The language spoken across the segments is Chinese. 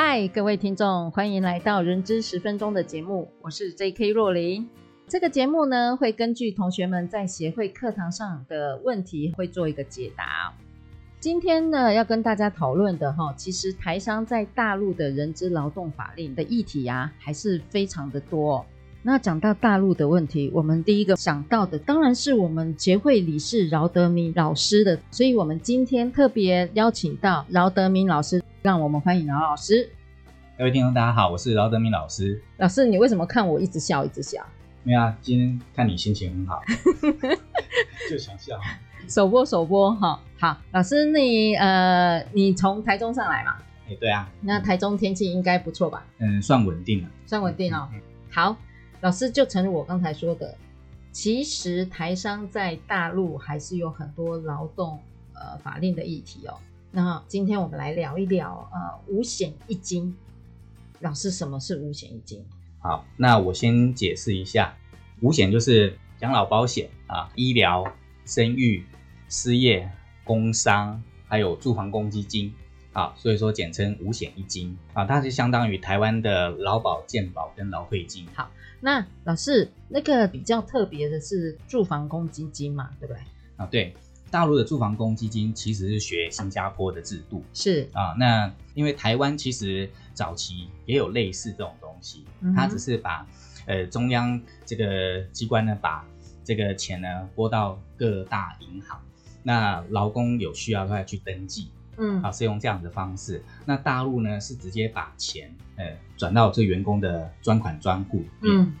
嗨，各位听众，欢迎来到《人资十分钟》的节目，我是 J.K. 若琳。这个节目呢，会根据同学们在协会课堂上的问题，会做一个解答。今天呢，要跟大家讨论的哈，其实台商在大陆的人资劳动法令的议题啊，还是非常的多。那讲到大陆的问题，我们第一个想到的，当然是我们协会理事饶德明老师的，所以我们今天特别邀请到饶德明老师。让我们欢迎饶老师。各位听众，大家好，我是饶德明老师。老师，你为什么看我一直笑，一直笑？没有啊，今天看你心情很好，就想笑。首播，首播，哈，好，老师，你呃，你从台中上来嘛？哎，对啊。那台中天气应该不错吧？嗯，算稳定了，算稳定哦。好，老师就承认我刚才说的，其实台商在大陆还是有很多劳动呃法令的议题哦。那今天我们来聊一聊，呃，五险一金。老师，什么是五险一金？好，那我先解释一下，五险就是养老保险啊，医疗、生育、失业、工伤，还有住房公积金啊，所以说简称五险一金啊，它是相当于台湾的劳保、健保跟劳退金。好，那老师，那个比较特别的是住房公积金嘛，对不对？啊，对。大陆的住房公积金其实是学新加坡的制度，是。啊，那因为台湾其实早期也有类似这种东西，嗯、它只是把呃中央这个机关呢把这个钱呢拨到各大银行，那劳工有需要的话去登记，嗯，啊是用这样的方式。那大陆呢是直接把钱呃转到这员工的专款专户，嗯，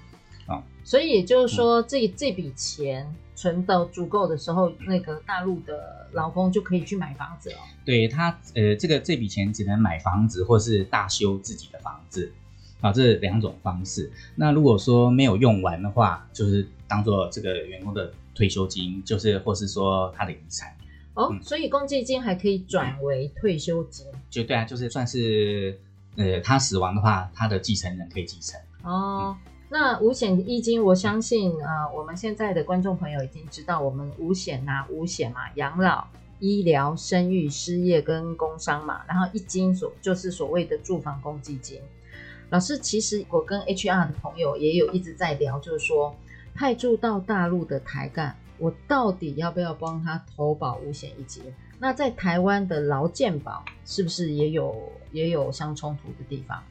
啊，所以也就是说这、嗯、这笔钱。存到足够的时候，那个大陆的劳工就可以去买房子了。对他，呃，这个这笔钱只能买房子，或是大修自己的房子，啊，这两种方式。那如果说没有用完的话，就是当做这个员工的退休金，就是或是说他的遗产。哦，嗯、所以公积金还可以转为退休金？就对啊，就是算是，呃，他死亡的话，他的继承人可以继承。哦。嗯那五险一金，我相信呃，我们现在的观众朋友已经知道，我们五险呐，五险嘛，养老、医疗、生育、失业跟工伤嘛，然后一金所就是所谓的住房公积金。老师，其实我跟 HR 的朋友也有一直在聊，就是说派驻到大陆的台干，我到底要不要帮他投保五险一金？那在台湾的劳健保是不是也有也有相冲突的地方？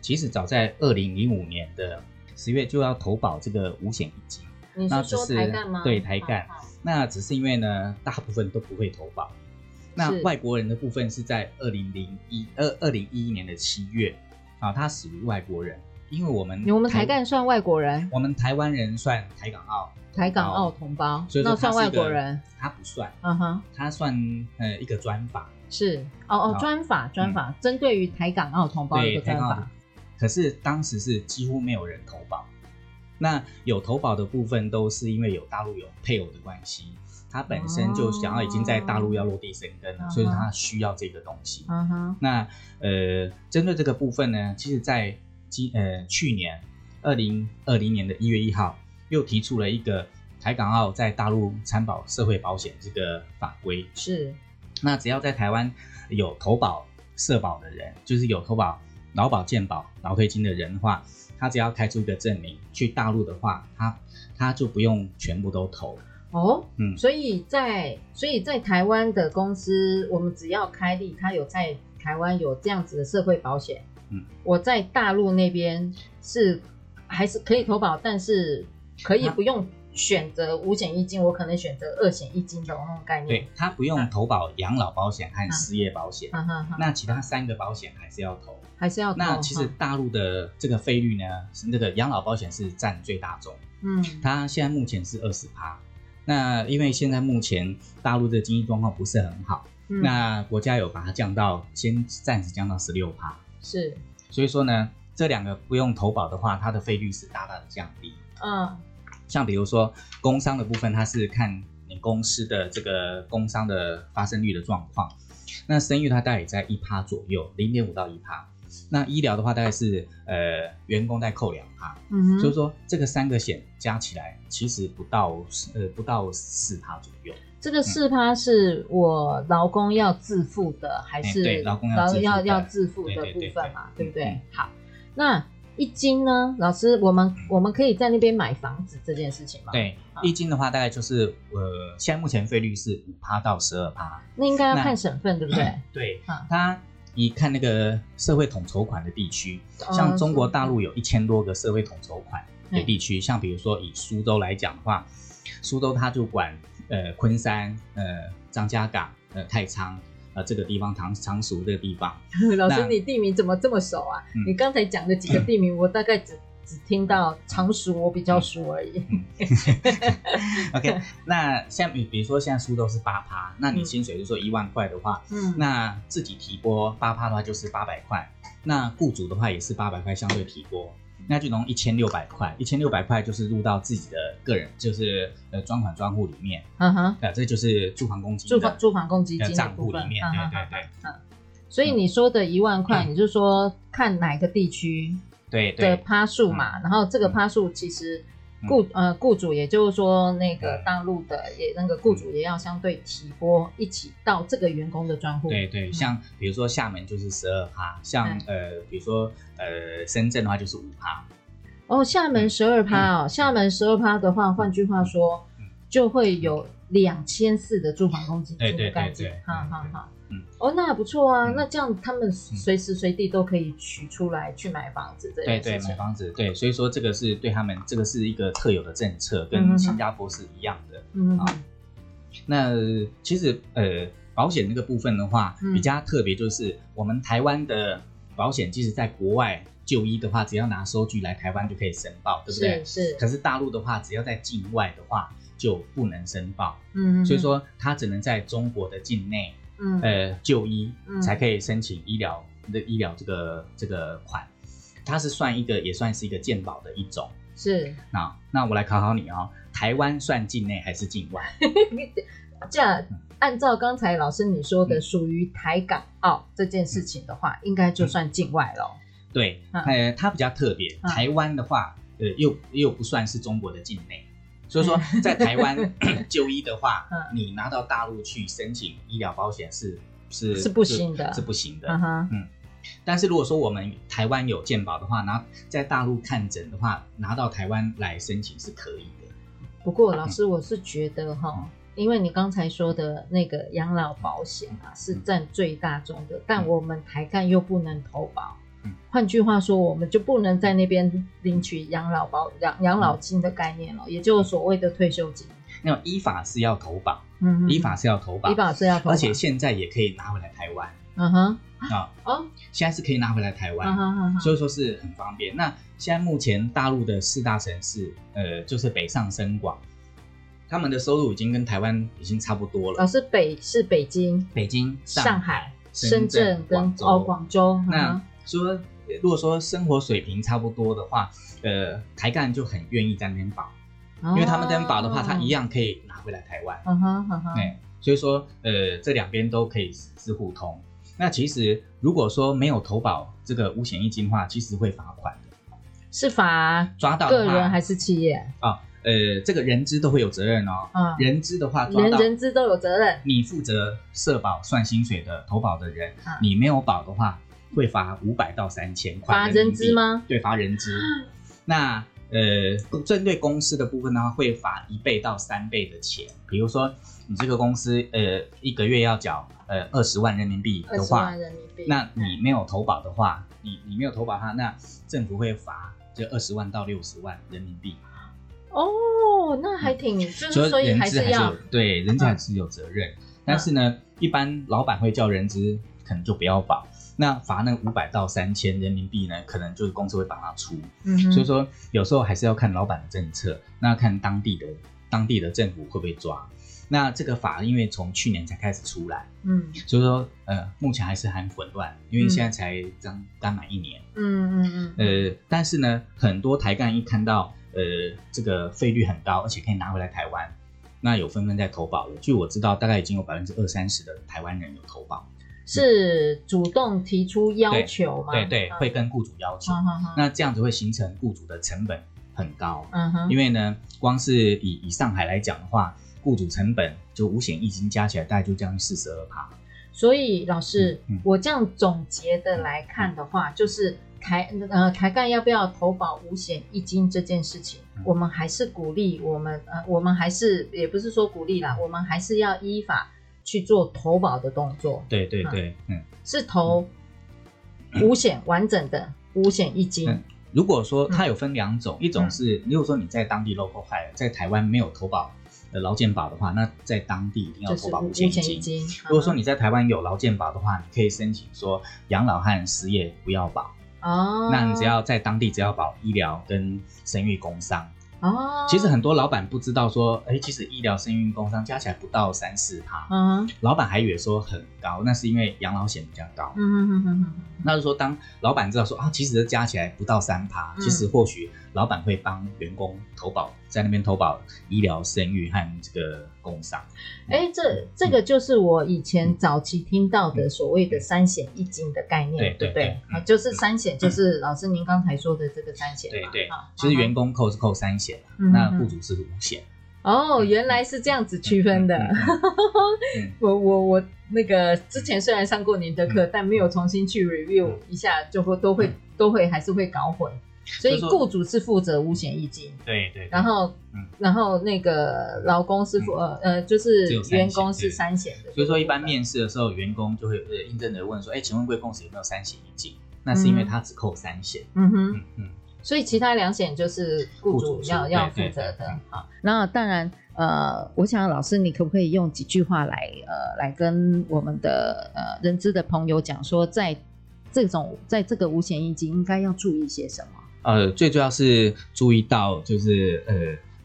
其实早在二零零五年的。十月就要投保这个五险一金，你是说台干吗？对，台干。那只是因为呢，大部分都不会投保。那外国人的部分是在二零零一二二零一一年的七月。啊，他属于外国人，因为我们我们台干算外国人，我们台湾人算台港澳。台港澳同胞，所以那算外国人，他不算，嗯哼，他算呃一个专法，是。哦哦专法专法，针对于台港澳同胞的一个专法。可是当时是几乎没有人投保，那有投保的部分都是因为有大陆有配偶的关系，他本身就想要已经在大陆要落地生根了，哦、所以他需要这个东西。嗯哼。那呃，针对这个部分呢，其实在今呃去年二零二零年的一月一号，又提出了一个台港澳在大陆参保社会保险这个法规。是。那只要在台湾有投保社保的人，就是有投保。劳保、健保、劳退金的人的话，他只要开出一个证明，去大陆的话，他他就不用全部都投哦。嗯，所以在所以在台湾的公司，我们只要开立，他有在台湾有这样子的社会保险，嗯，我在大陆那边是还是可以投保，但是可以不用。选择五险一金，我可能选择二险一金的那种概念。对，他不用投保养老保险和失业保险，啊、那其他三个保险还是要投，还是要投。那其实大陆的这个费率呢，是那个养老保险是占最大宗，嗯，它现在目前是二十趴，那因为现在目前大陆的经济状况不是很好，嗯、那国家有把它降到先暂时降到十六趴，是，所以说呢，这两个不用投保的话，它的费率是大大的降低。嗯，像比如说工伤的部分，它是看你公司的这个工伤的发生率的状况，那生育它大概也在一趴左右，零点五到一趴。那医疗的话，大概是呃员工在扣两趴，嗯，所以说这个三个险加起来，其实不到呃不到四趴左右。这个四趴是我劳工要自付的，嗯、还是对劳工要要要自付的部分嘛？对不对？嗯、好，那一金呢？老师，我们我们可以在那边买房子这件事情吗？对，一金的话大概就是呃，现在目前费率是五趴到十二趴。那应该要看省份，对不对？对，它。一看那个社会统筹款的地区，像中国大陆有一千多个社会统筹款的地区，像比如说以苏州来讲的话，苏州它就管呃昆山、呃张家港、呃太仓呃这个地方，常常熟这个地方。老师，你地名怎么这么熟啊？嗯、你刚才讲的几个地名，我大概只。只听到常熟，我比较熟而已。OK，那像比比如说现在苏州是八趴，那你薪水就说一万块的话，嗯，那自己提拨八趴的话就是八百块，那雇主的话也是八百块相对提拨，那就能一千六百块，一千六百块就是入到自己的个人，就是呃专款专户里面，嗯哼，呃，这就是住房公积金住房住房公积金的账户里面，对对对，嗯，所以你说的一万块，你就说看哪个地区。对对。的趴数嘛，嗯、然后这个趴数其实雇、嗯、呃雇主，也就是说那个大陆的也那个雇主也要相对提拨一起到这个员工的专户。对对，像比如说厦门就是十二趴，像呃比如说呃深圳的话就是五趴。哦，厦门十二趴哦，厦门十二趴的话，换句话说，就会有两千四的住房公积金的概念。好好好。嗯，哦，那还不错啊，嗯、那这样他们随时随地都可以取出来去买房子，对对，买房子，对，所以说这个是对他们，这个是一个特有的政策，跟新加坡是一样的。嗯啊，那其实呃，保险那个部分的话，比较特别就是我们台湾的保险，即使在国外就医的话，只要拿收据来台湾就可以申报，对不对？是。是，可是大陆的话，只要在境外的话就不能申报。嗯，所以说他只能在中国的境内。嗯，呃，就医才可以申请医疗的医疗这个这个款，它是算一个也算是一个健保的一种。是，那那我来考考你哦，台湾算境内还是境外？这样按照刚才老师你说的，属于台港澳这件事情的话，应该就算境外了。对，呃，它比较特别，台湾的话，呃，又又不算是中国的境内。所以说，在台湾 就医的话，你拿到大陆去申请医疗保险是是是不行的，是不行的。嗯，但是如果说我们台湾有健保的话，拿在大陆看诊的话，拿到台湾来申请是可以的。不过老师，我是觉得哈，因为你刚才说的那个养老保险啊，是占最大宗的，但我们台干又不能投保。换句话说，我们就不能在那边领取养老保养养老金的概念了，也就是所谓的退休金。那依法是要投保，嗯，依法是要投保，依法是要投保，而且现在也可以拿回来台湾。嗯哼，啊哦，现在是可以拿回来台湾，所以说是很方便。那现在目前大陆的四大城市，呃，就是北上深广，他们的收入已经跟台湾已经差不多了。老师，北是北京、北京、上海、深圳跟哦广州。那说，如果说生活水平差不多的话，呃，台干就很愿意在那边保，哦、因为他们在那边保的话，他一样可以拿回来台湾。嗯哼，嗯哼，对，所以说，呃，这两边都可以实支互通。那其实如果说没有投保这个五险一金的话，其实会罚款的。是罚抓到个人还是企业？啊，呃，这个人资都会有责任哦。嗯，人资的话抓到，人人资都有责任。你负责社保算薪水的投保的人，嗯、你没有保的话。会罚五百到三千块。罚人资吗？对，罚人资。那呃，针对公司的部分的话，会罚一倍到三倍的钱。比如说，你这个公司呃一个月要缴呃二十万人民币的话，那你没有投保的话，你你没有投保它，那政府会罚就二十万到六十万人民币。哦，那还挺，嗯、就是所以还是要是对人资还是有责任，嗯、但是呢，一般老板会叫人资可能就不要保。那罚那五百到三千人民币呢，可能就是公司会帮他出，嗯，所以说有时候还是要看老板的政策，那看当地的当地的政府会不会抓？那这个法因为从去年才开始出来，嗯，所以说呃目前还是很混乱，因为现在才刚刚满一年，嗯嗯嗯，呃，但是呢，很多台干一看到呃这个费率很高，而且可以拿回来台湾，那有纷纷在投保了。据我知道，大概已经有百分之二三十的台湾人有投保，是主动提出要求吗？对对，对，会跟雇主要求，嗯、那这样子会形成雇主的成本很高，嗯哼，因为呢，光是以以上海来讲的话。雇主成本就五险一金加起来大概就将近四十二趴，所以老师、嗯嗯，我这样总结的来看的话，嗯、就是台呃台干要不要投保五险一金这件事情，嗯、我们还是鼓励我们呃我们还是也不是说鼓励啦，我们还是要依法去做投保的动作。对对对，嗯，是投五险完整的五险一金、嗯。如果说它有分两种，嗯、一种是如果说你在当地 local hire 在台湾没有投保。劳健保的话，那在当地一定要投保五险一金。如果说你在台湾有劳健保的话，你可以申请说养老和失业不要保。哦，那你只要在当地只要保医疗跟生育工伤。哦，其实很多老板不知道说，哎、欸，其实医疗、生育、工伤加起来不到三四趴。嗯，老板还以为说很高，那是因为养老险比较高。嗯嗯嗯嗯，那就说当老板知道说啊，其实加起来不到三趴，其实或许老板会帮员工投保，在那边投保医疗、生育和这个工伤。哎、欸，这这个就是我以前早期听到的所谓的三险一金的概念，对对对，啊，就是三险，就是老师您刚才说的这个三险。对对，其实员工扣是扣三险。那雇主是五险哦，原来是这样子区分的。我我我那个之前虽然上过您的课，但没有重新去 review 一下，就会都会都会还是会搞混。所以雇主是负责五险一金，对对。然后然后那个劳工是负呃呃就是员工是三险的。所以说一般面试的时候，员工就会呃应征的问说，哎，请问贵公司有没有三险一金？那是因为他只扣三险。嗯哼嗯。所以其他两险就是雇主要要负责的。好，那当然，呃，我想老师，你可不可以用几句话来，呃，来跟我们的呃人资的朋友讲说，在这种在这个五险一金应该要注意些什么？呃，最主要是注意到就是呃，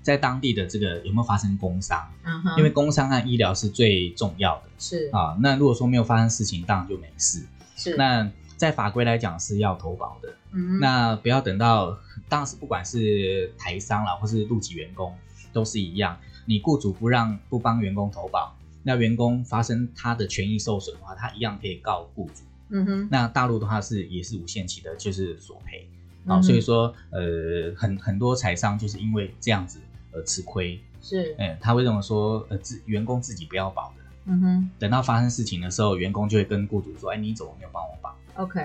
在当地的这个有没有发生工伤？因为工伤和医疗是最重要的。是啊，那如果说没有发生事情，当然就没事。是那。在法规来讲是要投保的，嗯，那不要等到，当时不管是台商啦，或是陆籍员工，都是一样。你雇主不让不帮员工投保，那员工发生他的权益受损的话，他一样可以告雇主。嗯哼，那大陆的话是也是无限期的，就是索赔。啊、嗯，所以说呃，很很多财商就是因为这样子而吃亏。是，嗯，他会认为说，呃，自员工自己不要保的。嗯哼，等到发生事情的时候，员工就会跟雇主说，哎，你怎么没有帮我保？OK，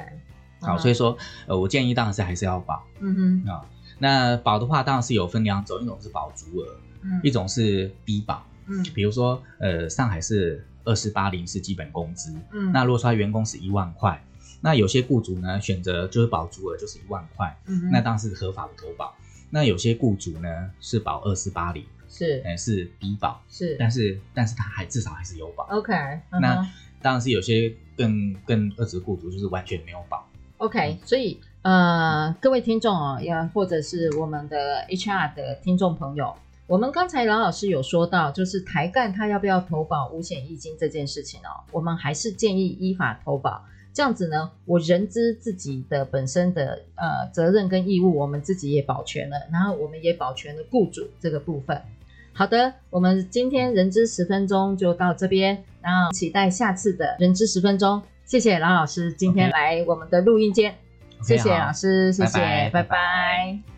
好，所以说，呃，我建议当然是还是要保。嗯哼，啊，那保的话当然是有分两种，一种是保足额，嗯，一种是低保。嗯，比如说，呃，上海是二四八零是基本工资，嗯，那如果说他员工是一万块，那有些雇主呢选择就是保足额就是一万块，嗯，那当然是合法的投保。那有些雇主呢是保二四八零，是，呃，是低保，是，但是但是他还至少还是有保。OK，那。当然是有些更更恶质雇主就是完全没有保。OK，所以呃，各位听众哦，要或者是我们的 HR 的听众朋友，我们刚才老老师有说到，就是台干他要不要投保五险一金这件事情哦，我们还是建议依法投保。这样子呢，我人知自己的本身的呃责任跟义务，我们自己也保全了，然后我们也保全了雇主这个部分。好的，我们今天人知十分钟就到这边，然后期待下次的人知十分钟。谢谢郎老师今天来我们的录音间，okay. 谢谢老师，谢谢，拜拜。拜拜。